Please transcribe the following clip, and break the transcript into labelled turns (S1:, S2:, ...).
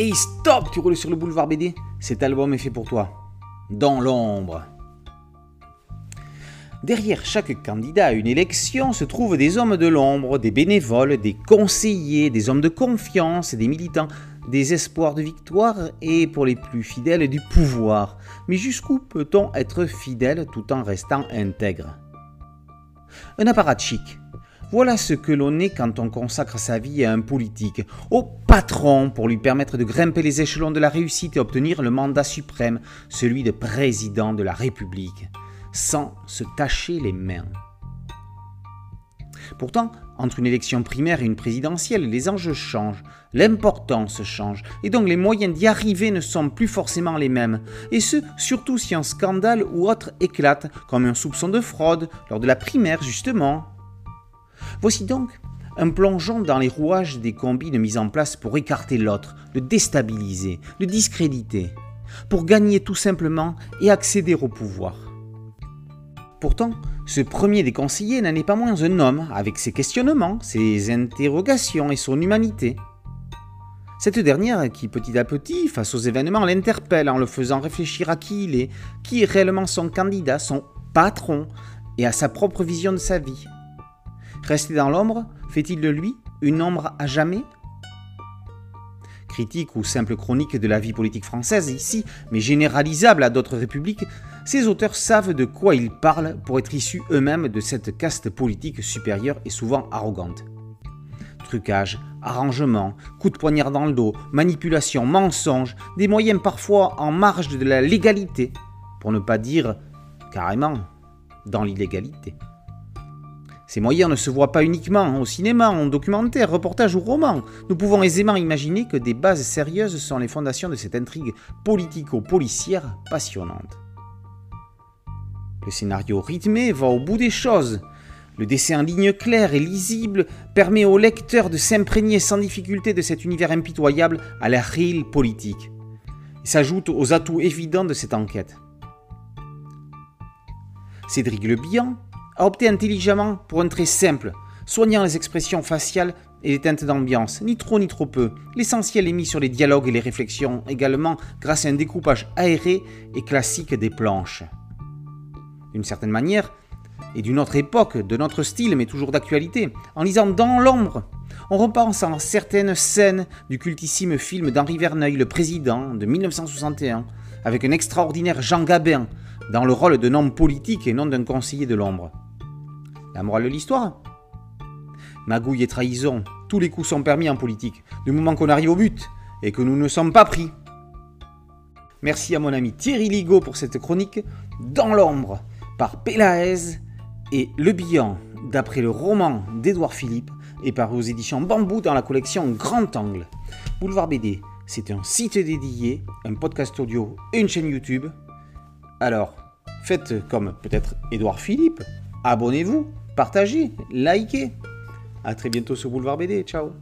S1: Hey stop, tu roules sur le boulevard BD Cet album est fait pour toi. Dans l'ombre. Derrière chaque candidat à une élection se trouvent des hommes de l'ombre, des bénévoles, des conseillers, des hommes de confiance, des militants, des espoirs de victoire et pour les plus fidèles du pouvoir. Mais jusqu'où peut-on être fidèle tout en restant intègre? Un apparatchik. Voilà ce que l'on est quand on consacre sa vie à un politique, au patron pour lui permettre de grimper les échelons de la réussite et obtenir le mandat suprême, celui de président de la République sans se tacher les mains. Pourtant, entre une élection primaire et une présidentielle, les enjeux changent, l'importance change, et donc les moyens d'y arriver ne sont plus forcément les mêmes. Et ce, surtout si un scandale ou autre éclate, comme un soupçon de fraude lors de la primaire justement. Voici donc un plongeon dans les rouages des combines mises en place pour écarter l'autre, le déstabiliser, le discréditer, pour gagner tout simplement et accéder au pouvoir. Pourtant, ce premier des conseillers n'en est pas moins un homme, avec ses questionnements, ses interrogations et son humanité. Cette dernière qui petit à petit, face aux événements, l'interpelle en le faisant réfléchir à qui il est, qui est réellement son candidat, son patron, et à sa propre vision de sa vie. Rester dans l'ombre, fait-il de lui une ombre à jamais? Critique ou simple chronique de la vie politique française ici, mais généralisable à d'autres républiques, ces auteurs savent de quoi ils parlent pour être issus eux-mêmes de cette caste politique supérieure et souvent arrogante. Trucage, arrangement, coup de poignard dans le dos, manipulation, mensonge, des moyens parfois en marge de la légalité, pour ne pas dire carrément dans l'illégalité. Ces moyens ne se voient pas uniquement au cinéma, en documentaire, reportage ou roman. Nous pouvons aisément imaginer que des bases sérieuses sont les fondations de cette intrigue politico-policière passionnante. Le scénario rythmé va au bout des choses. Le dessin en ligne claire et lisible permet au lecteur de s'imprégner sans difficulté de cet univers impitoyable à la réelle politique. Il s'ajoute aux atouts évidents de cette enquête. Cédric Le Bihan a opté intelligemment pour un trait simple, soignant les expressions faciales et les teintes d'ambiance, ni trop ni trop peu. L'essentiel est mis sur les dialogues et les réflexions, également grâce à un découpage aéré et classique des planches d'une certaine manière, et d'une autre époque, de notre style, mais toujours d'actualité. En lisant Dans l'ombre, on repense à certaines scènes du cultissime film d'Henri Verneuil, Le Président, de 1961, avec un extraordinaire Jean Gabin, dans le rôle d'un homme politique et non d'un conseiller de l'ombre. La morale de l'histoire? Magouille et trahison, tous les coups sont permis en politique, du moment qu'on arrive au but et que nous ne sommes pas pris. Merci à mon ami Thierry Ligo pour cette chronique Dans l'ombre par Pélaez et Le Bihan, d'après le roman d'Édouard Philippe, et par aux éditions Bambou dans la collection Grand Angle. Boulevard BD, c'est un site dédié, un podcast audio et une chaîne YouTube. Alors, faites comme peut-être Édouard Philippe, abonnez-vous, partagez, likez. A très bientôt sur Boulevard BD, ciao